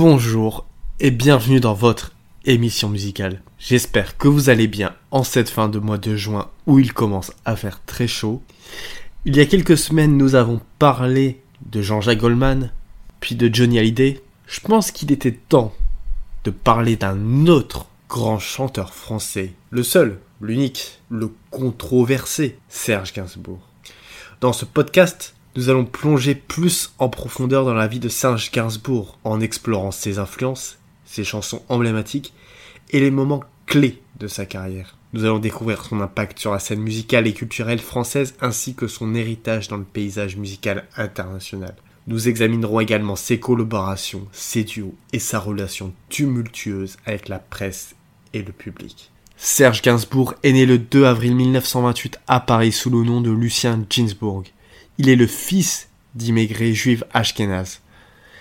Bonjour et bienvenue dans votre émission musicale. J'espère que vous allez bien en cette fin de mois de juin où il commence à faire très chaud. Il y a quelques semaines, nous avons parlé de Jean-Jacques Goldman, puis de Johnny Hallyday. Je pense qu'il était temps de parler d'un autre grand chanteur français, le seul, l'unique, le controversé, Serge Gainsbourg. Dans ce podcast, nous allons plonger plus en profondeur dans la vie de Serge Gainsbourg en explorant ses influences, ses chansons emblématiques et les moments clés de sa carrière. Nous allons découvrir son impact sur la scène musicale et culturelle française ainsi que son héritage dans le paysage musical international. Nous examinerons également ses collaborations, ses duos et sa relation tumultueuse avec la presse et le public. Serge Gainsbourg est né le 2 avril 1928 à Paris sous le nom de Lucien Ginsburg. Il est le fils d'immigrés juifs ashkénazes.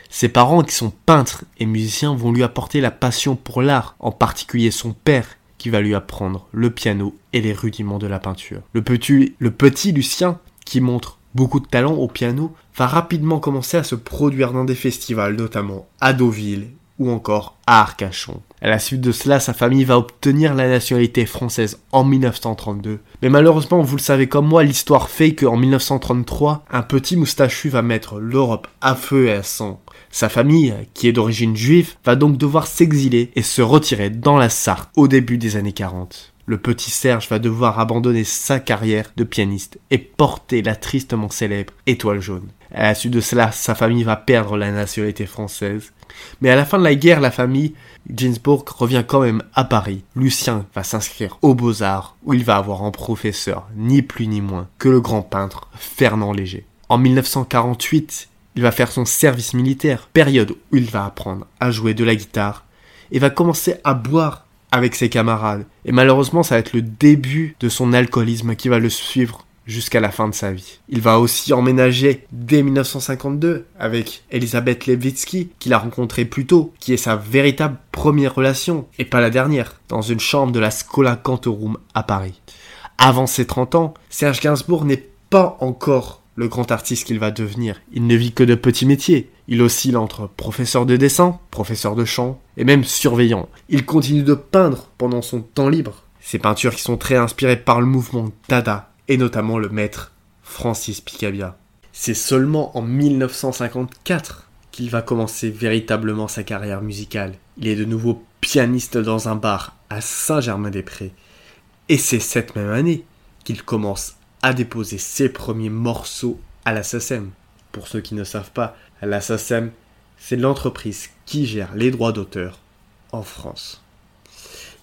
Ses parents, qui sont peintres et musiciens, vont lui apporter la passion pour l'art, en particulier son père, qui va lui apprendre le piano et les rudiments de la peinture. Le petit, le petit Lucien, qui montre beaucoup de talent au piano, va rapidement commencer à se produire dans des festivals, notamment à Deauville ou encore à Arcachon. À la suite de cela, sa famille va obtenir la nationalité française en 1932. Mais malheureusement, vous le savez comme moi, l'histoire fait qu'en 1933, un petit moustachu va mettre l'Europe à feu et à sang. Sa famille, qui est d'origine juive, va donc devoir s'exiler et se retirer dans la Sarthe au début des années 40. Le petit Serge va devoir abandonner sa carrière de pianiste et porter la tristement célèbre étoile jaune. À la suite de cela, sa famille va perdre la nationalité française. Mais à la fin de la guerre, la famille Ginsburg revient quand même à Paris. Lucien va s'inscrire aux Beaux-Arts où il va avoir en professeur ni plus ni moins que le grand peintre Fernand Léger. En 1948, il va faire son service militaire, période où il va apprendre à jouer de la guitare et va commencer à boire avec ses camarades. Et malheureusement, ça va être le début de son alcoolisme qui va le suivre jusqu'à la fin de sa vie. Il va aussi emménager dès 1952 avec Elisabeth Levitsky, qu'il a rencontré plus tôt, qui est sa véritable première relation, et pas la dernière, dans une chambre de la Scola Cantorum à Paris. Avant ses 30 ans, Serge Gainsbourg n'est pas encore le grand artiste qu'il va devenir. Il ne vit que de petits métiers. Il oscille entre professeur de dessin, professeur de chant et même surveillant. Il continue de peindre pendant son temps libre. Ses peintures qui sont très inspirées par le mouvement Dada et notamment le maître Francis Picabia. C'est seulement en 1954 qu'il va commencer véritablement sa carrière musicale. Il est de nouveau pianiste dans un bar à Saint-Germain-des-Prés. Et c'est cette même année qu'il commence à déposer ses premiers morceaux à la SACEM. Pour ceux qui ne savent pas, la c'est l'entreprise qui gère les droits d'auteur en France.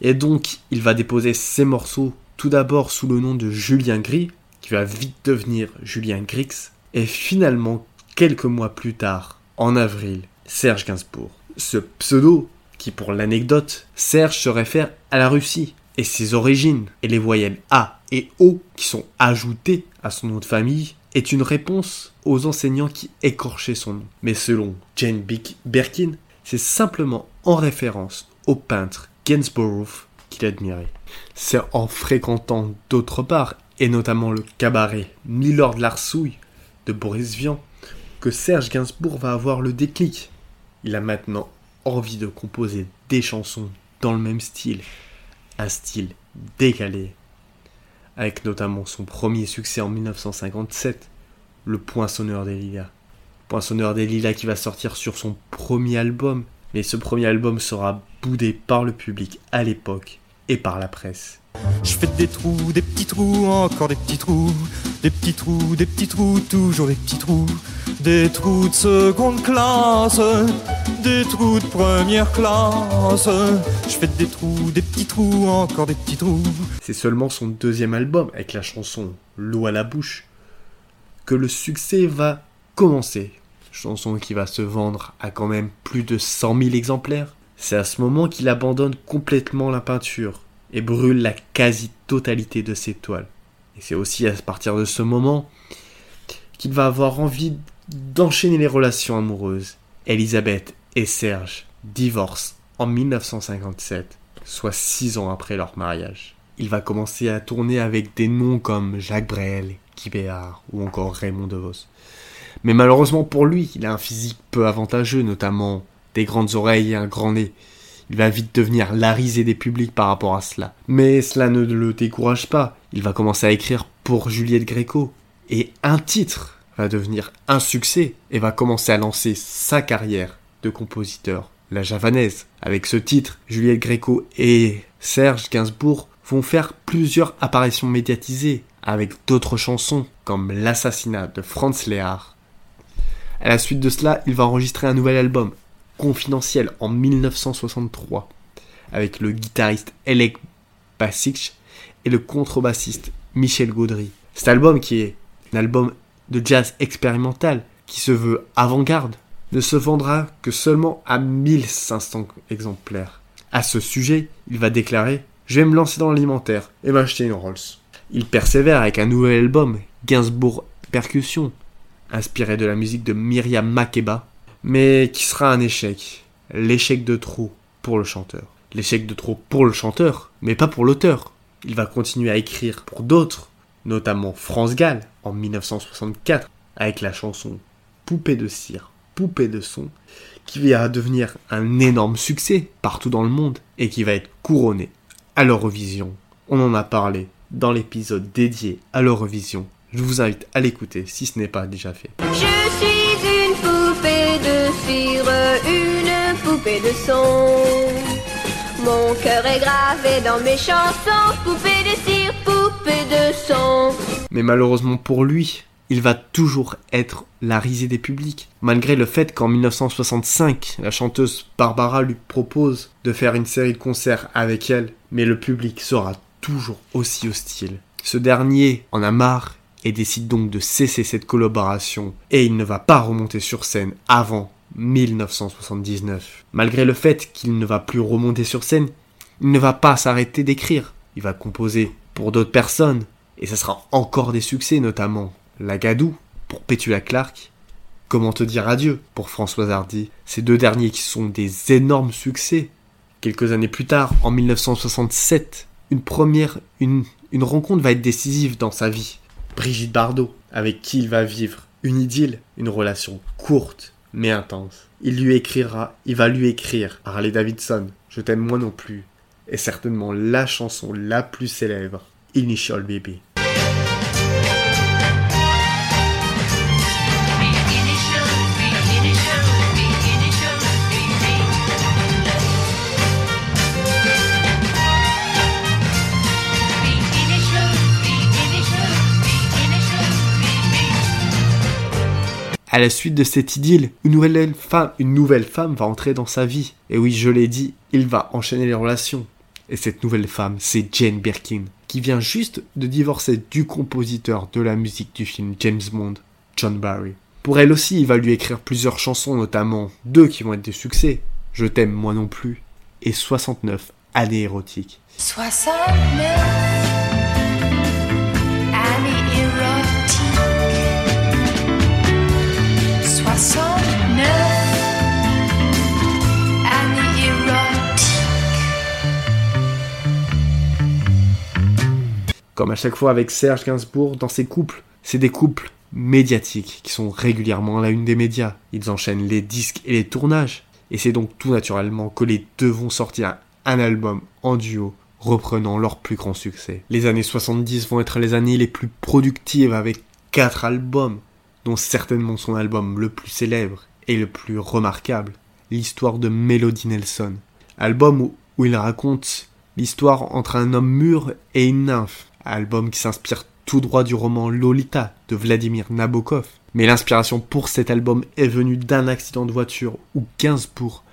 Et donc, il va déposer ses morceaux tout d'abord sous le nom de Julien Gris, qui va vite devenir Julien Grix, et finalement, quelques mois plus tard, en avril, Serge Gainsbourg. Ce pseudo, qui pour l'anecdote, Serge se réfère à la Russie, et ses origines, et les voyelles A et O qui sont ajoutées à son nom de famille, est une réponse aux enseignants qui écorchaient son nom. Mais selon Jane Birkin, c'est simplement en référence au peintre Gainsborough qu'il admirait. C'est en fréquentant d'autres bars, et notamment le cabaret Milord Larsouille de Boris Vian, que Serge Gainsbourg va avoir le déclic. Il a maintenant envie de composer des chansons dans le même style, un style décalé, avec notamment son premier succès en 1957, Le Poinçonneur des Lilas. Poinçonneur des Lilas qui va sortir sur son premier album, mais ce premier album sera boudé par le public à l'époque et par la presse. Je fais des trous, des petits trous, encore des petits trous, des petits trous, des petits trous, toujours des petits trous, des trous de seconde classe, des trous de première classe. Je fais des trous, des petits trous, encore des petits trous. C'est seulement son deuxième album avec la chanson L'eau à la bouche que le succès va commencer. Chanson qui va se vendre à quand même plus de 100 000 exemplaires. C'est à ce moment qu'il abandonne complètement la peinture et brûle la quasi-totalité de ses toiles. Et c'est aussi à partir de ce moment qu'il va avoir envie d'enchaîner les relations amoureuses. Elisabeth et Serge divorcent en 1957, soit six ans après leur mariage. Il va commencer à tourner avec des noms comme Jacques Brel, Guy Béard ou encore Raymond DeVos. Mais malheureusement pour lui, il a un physique peu avantageux, notamment des grandes oreilles et un grand nez. Il va vite devenir la risée des publics par rapport à cela. Mais cela ne le décourage pas. Il va commencer à écrire pour Juliette Gréco. Et un titre va devenir un succès et va commencer à lancer sa carrière de compositeur. La javanaise. Avec ce titre, Juliette Gréco et Serge Gainsbourg vont faire plusieurs apparitions médiatisées avec d'autres chansons comme L'assassinat de Franz Léard. À la suite de cela, il va enregistrer un nouvel album, Confidentiel, en 1963, avec le guitariste Elek Basic et le contrebassiste Michel Gaudry. Cet album, qui est un album de jazz expérimental, qui se veut avant-garde, ne se vendra que seulement à 1500 exemplaires. À ce sujet, il va déclarer Je vais me lancer dans l'alimentaire et m'acheter une Rolls. Il persévère avec un nouvel album, Gainsbourg Percussion, inspiré de la musique de Myriam Makeba, mais qui sera un échec. L'échec de trop pour le chanteur. L'échec de trop pour le chanteur, mais pas pour l'auteur. Il va continuer à écrire pour d'autres, notamment France Gall en 1964 avec la chanson Poupée de cire, poupée de son, qui va devenir un énorme succès partout dans le monde et qui va être couronné à l'Eurovision. On en a parlé dans l'épisode dédié à l'Eurovision. Je vous invite à l'écouter si ce n'est pas déjà fait. Son. Mon cœur est gravé dans mes chansons, poupée cire, poupée de son. Mais malheureusement pour lui, il va toujours être la risée des publics. Malgré le fait qu'en 1965, la chanteuse Barbara lui propose de faire une série de concerts avec elle, mais le public sera toujours aussi hostile. Ce dernier en a marre et décide donc de cesser cette collaboration et il ne va pas remonter sur scène avant 1979. Malgré le fait qu'il ne va plus remonter sur scène, il ne va pas s'arrêter d'écrire. Il va composer pour d'autres personnes et ce sera encore des succès notamment La Gadou pour Petula Clark, Comment te dire adieu pour Françoise Hardy. Ces deux derniers qui sont des énormes succès. Quelques années plus tard, en 1967, une première, une, une rencontre va être décisive dans sa vie. Brigitte Bardot, avec qui il va vivre une idylle, une relation courte mais intense. Il lui écrira, il va lui écrire Harley Davidson, Je t'aime moi non plus, et certainement la chanson la plus célèbre, Initial Baby. À la suite de cette idylle, une nouvelle femme, une nouvelle femme va entrer dans sa vie. Et oui, je l'ai dit, il va enchaîner les relations. Et cette nouvelle femme, c'est Jane Birkin, qui vient juste de divorcer du compositeur de la musique du film James Bond, John Barry. Pour elle aussi, il va lui écrire plusieurs chansons, notamment deux qui vont être des succès. Je t'aime moi non plus. Et 69, années érotiques. 69 Comme à chaque fois avec Serge Gainsbourg, dans ses couples, c'est des couples médiatiques qui sont régulièrement à la une des médias. Ils enchaînent les disques et les tournages. Et c'est donc tout naturellement que les deux vont sortir un album en duo reprenant leur plus grand succès. Les années 70 vont être les années les plus productives avec quatre albums, dont certainement son album le plus célèbre et le plus remarquable, l'histoire de Melody Nelson. Album où, où il raconte l'histoire entre un homme mûr et une nymphe. Album qui s'inspire tout droit du roman Lolita de Vladimir Nabokov. Mais l'inspiration pour cet album est venue d'un accident de voiture où Gainsbourg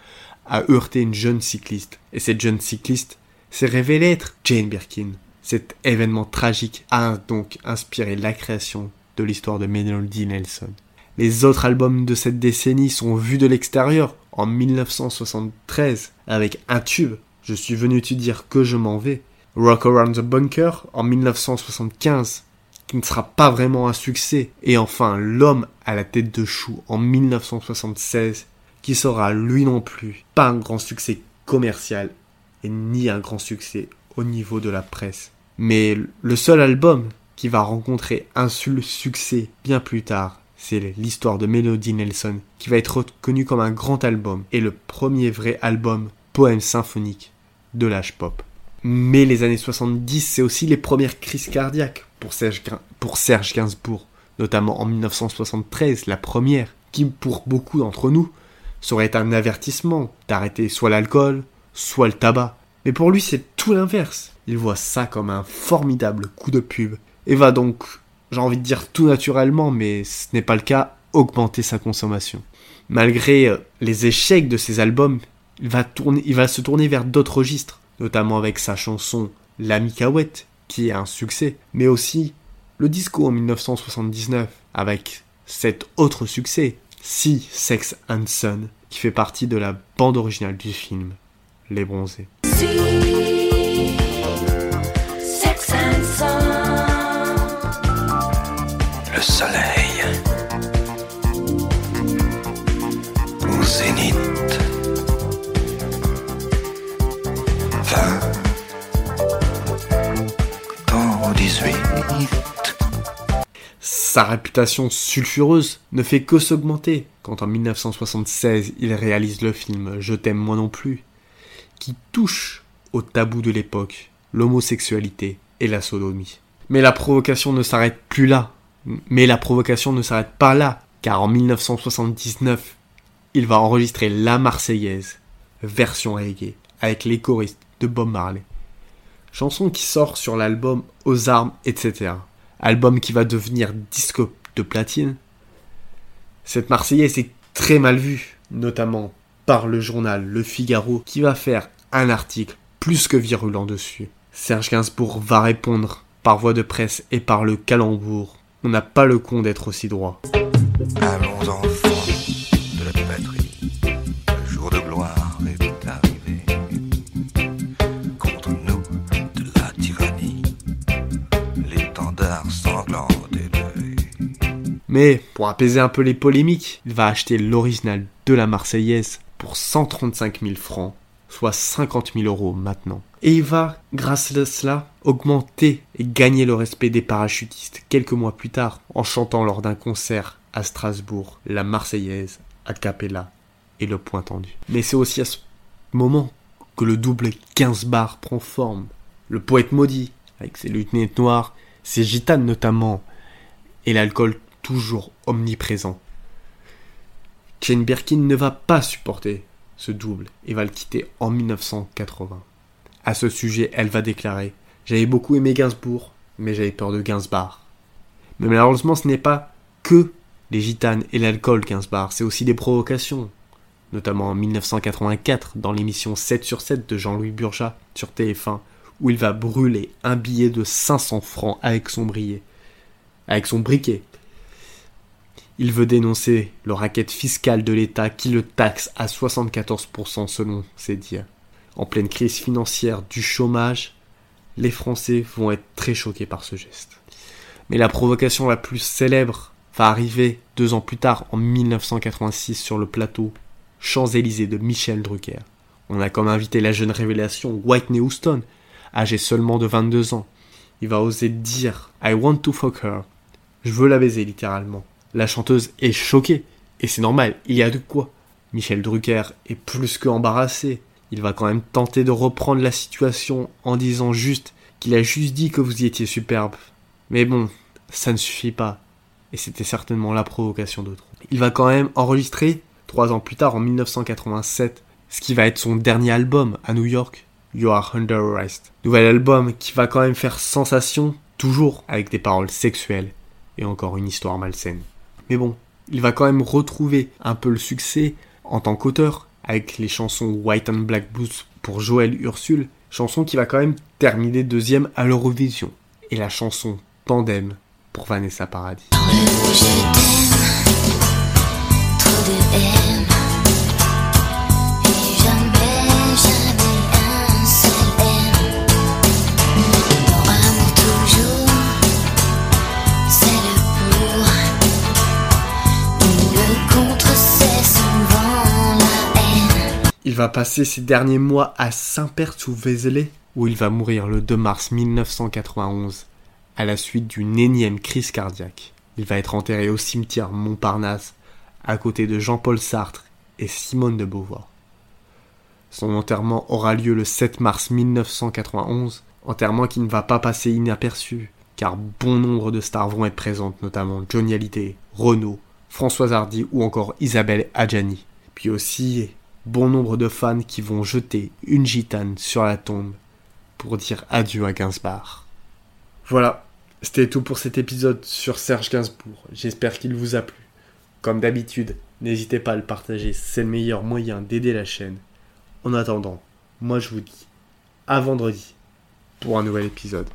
a heurté une jeune cycliste. Et cette jeune cycliste s'est révélée être Jane Birkin. Cet événement tragique a donc inspiré la création de l'histoire de Melody Nelson. Les autres albums de cette décennie sont vus de l'extérieur en 1973 avec un tube, Je suis venu te dire que je m'en vais, Rock Around the Bunker en 1975 qui ne sera pas vraiment un succès et enfin L'homme à la tête de chou en 1976 qui sera lui non plus pas un grand succès commercial et ni un grand succès au niveau de la presse. Mais le seul album qui va rencontrer un seul succès bien plus tard, c'est l'histoire de Melody Nelson, qui va être reconnu comme un grand album et le premier vrai album poème symphonique de l'âge pop. Mais les années 70, c'est aussi les premières crises cardiaques pour Serge, pour Serge Gainsbourg, notamment en 1973, la première, qui pour beaucoup d'entre nous serait un avertissement d'arrêter soit l'alcool, soit le tabac. Mais pour lui, c'est tout l'inverse. Il voit ça comme un formidable coup de pub et va donc, j'ai envie de dire tout naturellement, mais ce n'est pas le cas, augmenter sa consommation. Malgré euh, les échecs de ses albums, il va, tourner, il va se tourner vers d'autres registres, notamment avec sa chanson L'ami Cahouette, qui est un succès, mais aussi le disco en 1979, avec cet autre succès, Si Sex and Son, qui fait partie de la bande originale du film Les Bronzés. Sex and Son. Le soleil 18. Sa réputation sulfureuse ne fait que s'augmenter quand en 1976 il réalise le film Je t'aime moi non plus, qui touche au tabou de l'époque, l'homosexualité et la sodomie. Mais la provocation ne s'arrête plus là. Mais la provocation ne s'arrête pas là, car en 1979, il va enregistrer La Marseillaise, version reggae, avec les choristes de Bob Marley. Chanson qui sort sur l'album Aux armes, etc. Album qui va devenir disque de platine. Cette Marseillaise est très mal vue, notamment par le journal Le Figaro, qui va faire un article plus que virulent dessus. Serge Gainsbourg va répondre par voie de presse et par le calembour. On n'a pas le con d'être aussi droit. Allons enfants Mais pour apaiser un peu les polémiques, il va acheter l'original de la Marseillaise pour 135 000 francs, soit 50 000 euros maintenant. Et il va, grâce à cela, augmenter et gagner le respect des parachutistes quelques mois plus tard en chantant lors d'un concert à Strasbourg la Marseillaise a cappella et le point tendu. Mais c'est aussi à ce moment que le double 15 bars prend forme. Le poète maudit, avec ses lunettes noires, ses gitanes notamment, et l'alcool toujours omniprésent. Jane Birkin ne va pas supporter ce double et va le quitter en 1980. À ce sujet, elle va déclarer J'avais beaucoup aimé Gainsbourg, mais j'avais peur de Gainsbar. Mais malheureusement, ce n'est pas que les gitanes et l'alcool Gainsbar, c'est aussi des provocations. Notamment en 1984, dans l'émission 7 sur 7 de Jean-Louis Burja sur TF1, où il va brûler un billet de 500 francs avec son. Avec son briquet. Il veut dénoncer le racket fiscal de l'État qui le taxe à 74% selon ses dires. En pleine crise financière du chômage, les Français vont être très choqués par ce geste. Mais la provocation la plus célèbre va arriver deux ans plus tard, en 1986, sur le plateau Champs-Élysées de Michel Drucker. On a comme invité la jeune révélation Whitney Houston, âgée seulement de 22 ans. Il va oser dire I want to fuck her. Je veux la baiser littéralement. La chanteuse est choquée. Et c'est normal, il y a de quoi. Michel Drucker est plus que embarrassé. Il va quand même tenter de reprendre la situation en disant juste qu'il a juste dit que vous y étiez superbe. Mais bon, ça ne suffit pas. Et c'était certainement la provocation d'autres. Il va quand même enregistrer, trois ans plus tard, en 1987, ce qui va être son dernier album à New York, You Are Under Arrest. Nouvel album qui va quand même faire sensation, toujours avec des paroles sexuelles et encore une histoire malsaine. Mais bon, il va quand même retrouver un peu le succès en tant qu'auteur avec les chansons White and Black Blues pour Joël Ursule, chanson qui va quand même terminer deuxième à l'Eurovision, et la chanson Tandem pour Vanessa Paradis. Va passer ses derniers mois à Saint-Père-sous-Vézelay, où il va mourir le 2 mars 1991, à la suite d'une énième crise cardiaque. Il va être enterré au cimetière Montparnasse, à côté de Jean-Paul Sartre et Simone de Beauvoir. Son enterrement aura lieu le 7 mars 1991, enterrement qui ne va pas passer inaperçu, car bon nombre de stars vont être présentes, notamment Johnny Hallyday, Renaud, Françoise Hardy ou encore Isabelle Adjani. Puis aussi bon nombre de fans qui vont jeter une gitane sur la tombe pour dire adieu à Gainsbourg. Voilà, c'était tout pour cet épisode sur Serge Gainsbourg. J'espère qu'il vous a plu. Comme d'habitude, n'hésitez pas à le partager, c'est le meilleur moyen d'aider la chaîne. En attendant, moi je vous dis à vendredi pour un nouvel épisode.